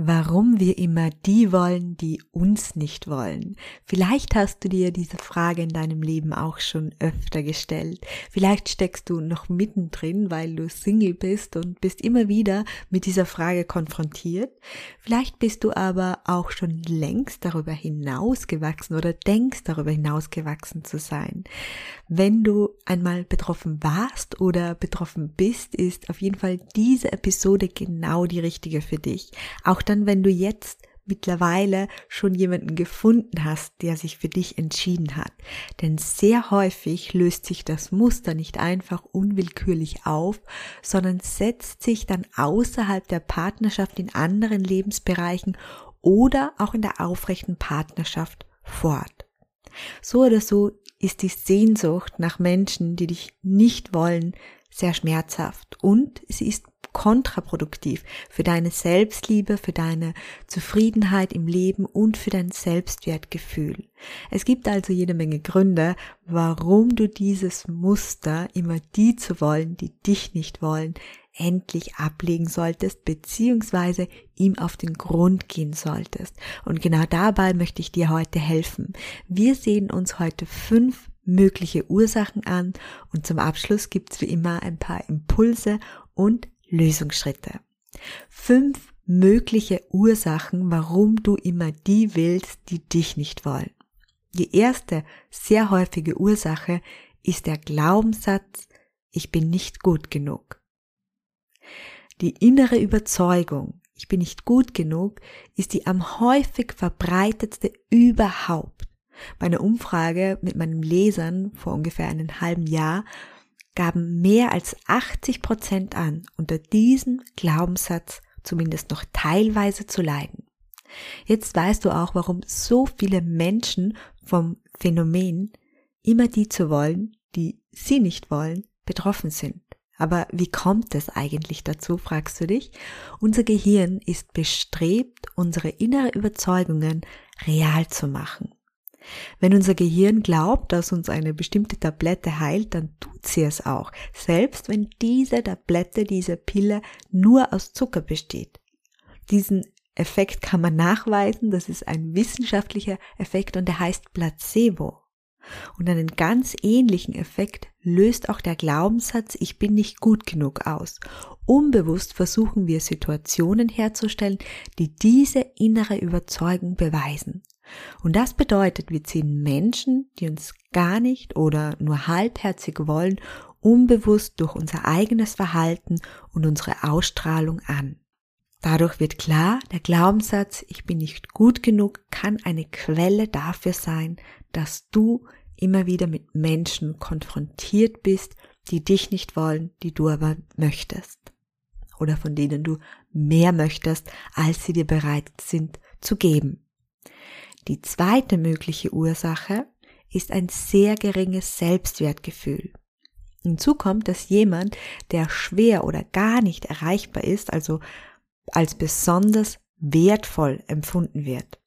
Warum wir immer die wollen, die uns nicht wollen. Vielleicht hast du dir diese Frage in deinem Leben auch schon öfter gestellt. Vielleicht steckst du noch mittendrin, weil du Single bist und bist immer wieder mit dieser Frage konfrontiert. Vielleicht bist du aber auch schon längst darüber hinausgewachsen oder denkst darüber hinausgewachsen zu sein. Wenn du einmal betroffen warst oder betroffen bist, ist auf jeden Fall diese Episode genau die richtige für dich. Auch dann, wenn du jetzt mittlerweile schon jemanden gefunden hast, der sich für dich entschieden hat. Denn sehr häufig löst sich das Muster nicht einfach unwillkürlich auf, sondern setzt sich dann außerhalb der Partnerschaft in anderen Lebensbereichen oder auch in der aufrechten Partnerschaft fort. So oder so ist die Sehnsucht nach Menschen, die dich nicht wollen, sehr schmerzhaft und sie ist kontraproduktiv für deine Selbstliebe, für deine Zufriedenheit im Leben und für dein Selbstwertgefühl. Es gibt also jede Menge Gründe, warum du dieses Muster, immer die zu wollen, die dich nicht wollen, endlich ablegen solltest, beziehungsweise ihm auf den Grund gehen solltest. Und genau dabei möchte ich dir heute helfen. Wir sehen uns heute fünf mögliche Ursachen an und zum Abschluss gibt's wie immer ein paar Impulse und Lösungsschritte. Fünf mögliche Ursachen, warum du immer die willst, die dich nicht wollen. Die erste sehr häufige Ursache ist der Glaubenssatz, ich bin nicht gut genug. Die innere Überzeugung, ich bin nicht gut genug, ist die am häufig verbreitetste überhaupt. Bei einer Umfrage mit meinen Lesern vor ungefähr einem halben Jahr gaben mehr als 80 Prozent an, unter diesem Glaubenssatz zumindest noch teilweise zu leiden. Jetzt weißt du auch, warum so viele Menschen vom Phänomen, immer die zu wollen, die sie nicht wollen, betroffen sind. Aber wie kommt es eigentlich dazu, fragst du dich? Unser Gehirn ist bestrebt, unsere innere Überzeugungen real zu machen. Wenn unser Gehirn glaubt, dass uns eine bestimmte Tablette heilt, dann tut sie es auch, selbst wenn diese Tablette, diese Pille nur aus Zucker besteht. Diesen Effekt kann man nachweisen, das ist ein wissenschaftlicher Effekt und der heißt Placebo. Und einen ganz ähnlichen Effekt löst auch der Glaubenssatz, ich bin nicht gut genug aus. Unbewusst versuchen wir Situationen herzustellen, die diese innere Überzeugung beweisen. Und das bedeutet, wir ziehen Menschen, die uns gar nicht oder nur halbherzig wollen, unbewusst durch unser eigenes Verhalten und unsere Ausstrahlung an. Dadurch wird klar, der Glaubenssatz, ich bin nicht gut genug, kann eine Quelle dafür sein, dass du immer wieder mit Menschen konfrontiert bist, die dich nicht wollen, die du aber möchtest. Oder von denen du mehr möchtest, als sie dir bereit sind zu geben. Die zweite mögliche Ursache ist ein sehr geringes Selbstwertgefühl. Hinzu kommt, dass jemand, der schwer oder gar nicht erreichbar ist, also als besonders wertvoll empfunden wird.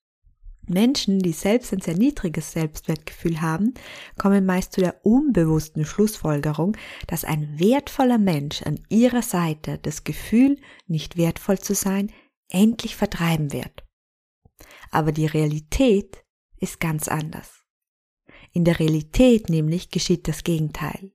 Menschen, die selbst ein sehr niedriges Selbstwertgefühl haben, kommen meist zu der unbewussten Schlussfolgerung, dass ein wertvoller Mensch an ihrer Seite das Gefühl, nicht wertvoll zu sein, endlich vertreiben wird. Aber die Realität ist ganz anders. In der Realität nämlich geschieht das Gegenteil.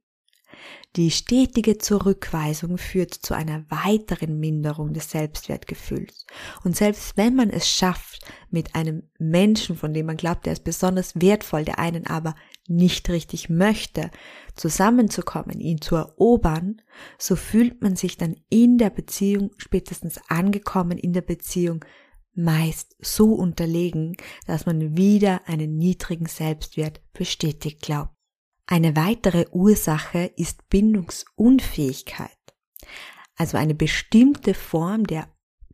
Die stetige Zurückweisung führt zu einer weiteren Minderung des Selbstwertgefühls. Und selbst wenn man es schafft, mit einem Menschen, von dem man glaubt, der ist besonders wertvoll, der einen aber nicht richtig möchte, zusammenzukommen, ihn zu erobern, so fühlt man sich dann in der Beziehung, spätestens angekommen in der Beziehung, meist so unterlegen, dass man wieder einen niedrigen Selbstwert bestätigt glaubt. Eine weitere Ursache ist Bindungsunfähigkeit, also eine bestimmte Form der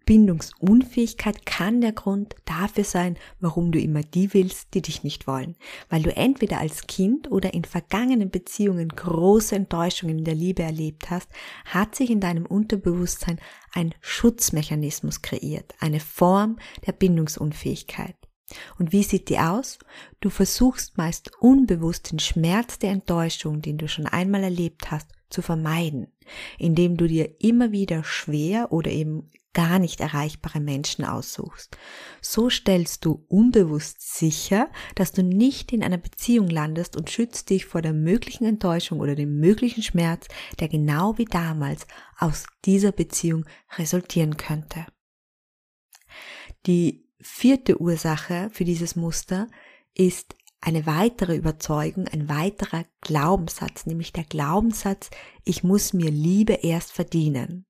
Bindungsunfähigkeit kann der Grund dafür sein, warum du immer die willst, die dich nicht wollen. Weil du entweder als Kind oder in vergangenen Beziehungen große Enttäuschungen in der Liebe erlebt hast, hat sich in deinem Unterbewusstsein ein Schutzmechanismus kreiert, eine Form der Bindungsunfähigkeit. Und wie sieht die aus? Du versuchst meist unbewusst den Schmerz der Enttäuschung, den du schon einmal erlebt hast, zu vermeiden, indem du dir immer wieder schwer oder eben gar nicht erreichbare Menschen aussuchst. So stellst du unbewusst sicher, dass du nicht in einer Beziehung landest und schützt dich vor der möglichen Enttäuschung oder dem möglichen Schmerz, der genau wie damals aus dieser Beziehung resultieren könnte. Die vierte Ursache für dieses Muster ist eine weitere Überzeugung, ein weiterer Glaubenssatz, nämlich der Glaubenssatz, ich muss mir Liebe erst verdienen.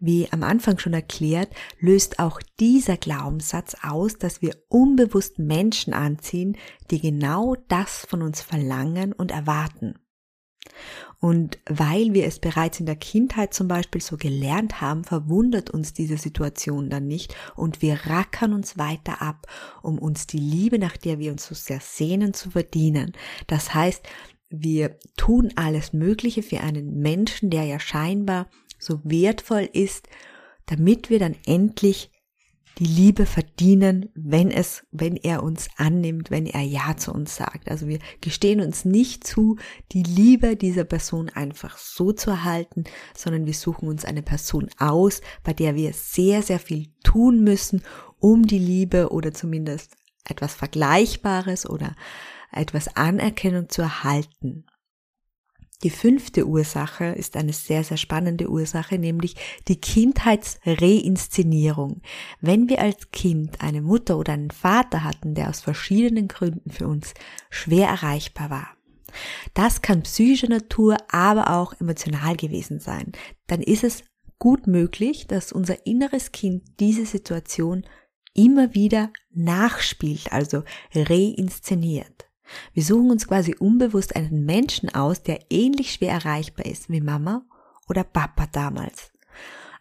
Wie am Anfang schon erklärt, löst auch dieser Glaubenssatz aus, dass wir unbewusst Menschen anziehen, die genau das von uns verlangen und erwarten. Und weil wir es bereits in der Kindheit zum Beispiel so gelernt haben, verwundert uns diese Situation dann nicht und wir rackern uns weiter ab, um uns die Liebe, nach der wir uns so sehr sehnen, zu verdienen. Das heißt, wir tun alles Mögliche für einen Menschen, der ja scheinbar so wertvoll ist, damit wir dann endlich die Liebe verdienen, wenn es, wenn er uns annimmt, wenn er Ja zu uns sagt. Also wir gestehen uns nicht zu, die Liebe dieser Person einfach so zu erhalten, sondern wir suchen uns eine Person aus, bei der wir sehr, sehr viel tun müssen, um die Liebe oder zumindest etwas Vergleichbares oder etwas Anerkennung zu erhalten. Die fünfte Ursache ist eine sehr, sehr spannende Ursache, nämlich die Kindheitsreinszenierung. Wenn wir als Kind eine Mutter oder einen Vater hatten, der aus verschiedenen Gründen für uns schwer erreichbar war, das kann psychischer Natur, aber auch emotional gewesen sein. Dann ist es gut möglich, dass unser inneres Kind diese Situation immer wieder nachspielt, also reinszeniert. Wir suchen uns quasi unbewusst einen Menschen aus, der ähnlich schwer erreichbar ist wie Mama oder Papa damals.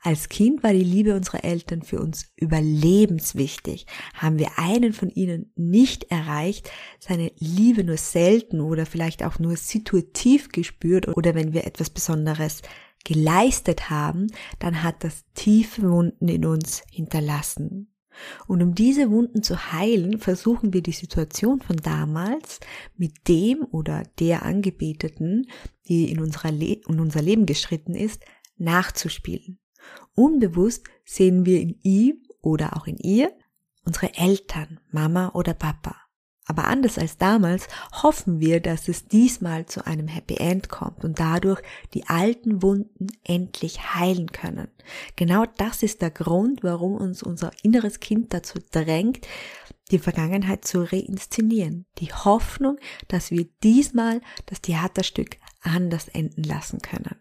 Als Kind war die Liebe unserer Eltern für uns überlebenswichtig. Haben wir einen von ihnen nicht erreicht, seine Liebe nur selten oder vielleicht auch nur situativ gespürt oder wenn wir etwas Besonderes geleistet haben, dann hat das tiefe Wunden in uns hinterlassen. Und um diese Wunden zu heilen, versuchen wir die Situation von damals mit dem oder der Angebeteten, die in, unserer Le in unser Leben geschritten ist, nachzuspielen. Unbewusst sehen wir in ihm oder auch in ihr unsere Eltern, Mama oder Papa. Aber anders als damals hoffen wir, dass es diesmal zu einem Happy End kommt und dadurch die alten Wunden endlich heilen können. Genau das ist der Grund, warum uns unser inneres Kind dazu drängt, die Vergangenheit zu reinszenieren. Die Hoffnung, dass wir diesmal das Theaterstück anders enden lassen können.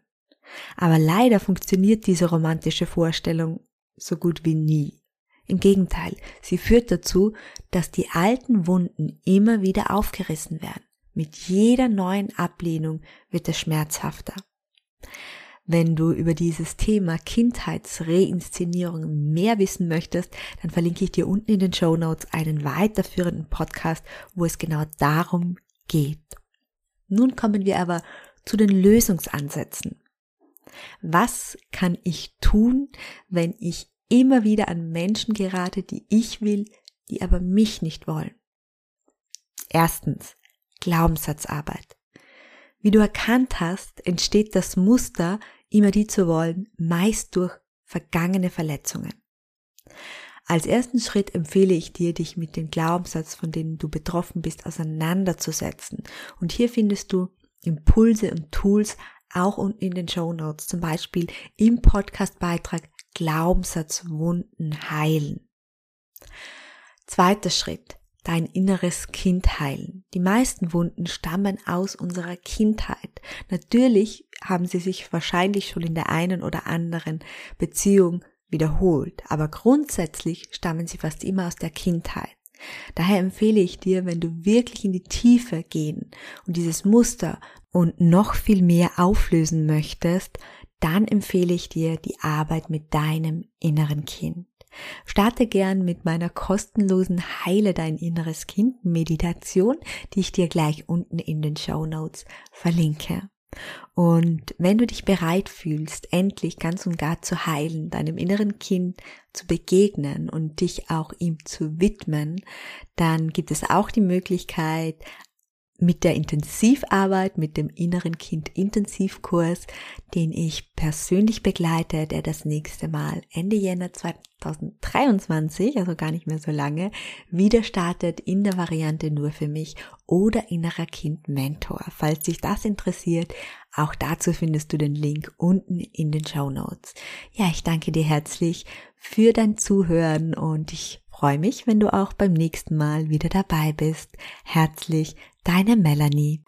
Aber leider funktioniert diese romantische Vorstellung so gut wie nie. Im Gegenteil, sie führt dazu, dass die alten Wunden immer wieder aufgerissen werden. Mit jeder neuen Ablehnung wird es schmerzhafter. Wenn du über dieses Thema Kindheitsreinszenierung mehr wissen möchtest, dann verlinke ich dir unten in den Show Notes einen weiterführenden Podcast, wo es genau darum geht. Nun kommen wir aber zu den Lösungsansätzen. Was kann ich tun, wenn ich immer wieder an Menschen gerate, die ich will, die aber mich nicht wollen. Erstens, Glaubenssatzarbeit. Wie du erkannt hast, entsteht das Muster, immer die zu wollen, meist durch vergangene Verletzungen. Als ersten Schritt empfehle ich dir, dich mit dem Glaubenssatz, von dem du betroffen bist, auseinanderzusetzen. Und hier findest du Impulse und Tools auch unten in den Show Notes, zum Beispiel im Podcastbeitrag Glaubenssatzwunden heilen. Zweiter Schritt. Dein inneres Kind heilen. Die meisten Wunden stammen aus unserer Kindheit. Natürlich haben sie sich wahrscheinlich schon in der einen oder anderen Beziehung wiederholt, aber grundsätzlich stammen sie fast immer aus der Kindheit. Daher empfehle ich dir, wenn du wirklich in die Tiefe gehen und dieses Muster und noch viel mehr auflösen möchtest, dann empfehle ich dir die Arbeit mit deinem inneren Kind. Starte gern mit meiner kostenlosen Heile dein inneres Kind Meditation, die ich dir gleich unten in den Show Notes verlinke. Und wenn du dich bereit fühlst, endlich ganz und gar zu heilen, deinem inneren Kind zu begegnen und dich auch ihm zu widmen, dann gibt es auch die Möglichkeit, mit der Intensivarbeit, mit dem inneren Kind Intensivkurs, den ich persönlich begleite, der das nächste Mal Ende Jänner 2023, also gar nicht mehr so lange, wieder startet in der Variante nur für mich oder innerer Kind Mentor. Falls dich das interessiert, auch dazu findest du den Link unten in den Show Notes. Ja, ich danke dir herzlich für dein Zuhören und ich freue mich, wenn du auch beim nächsten Mal wieder dabei bist. Herzlich, deine Melanie.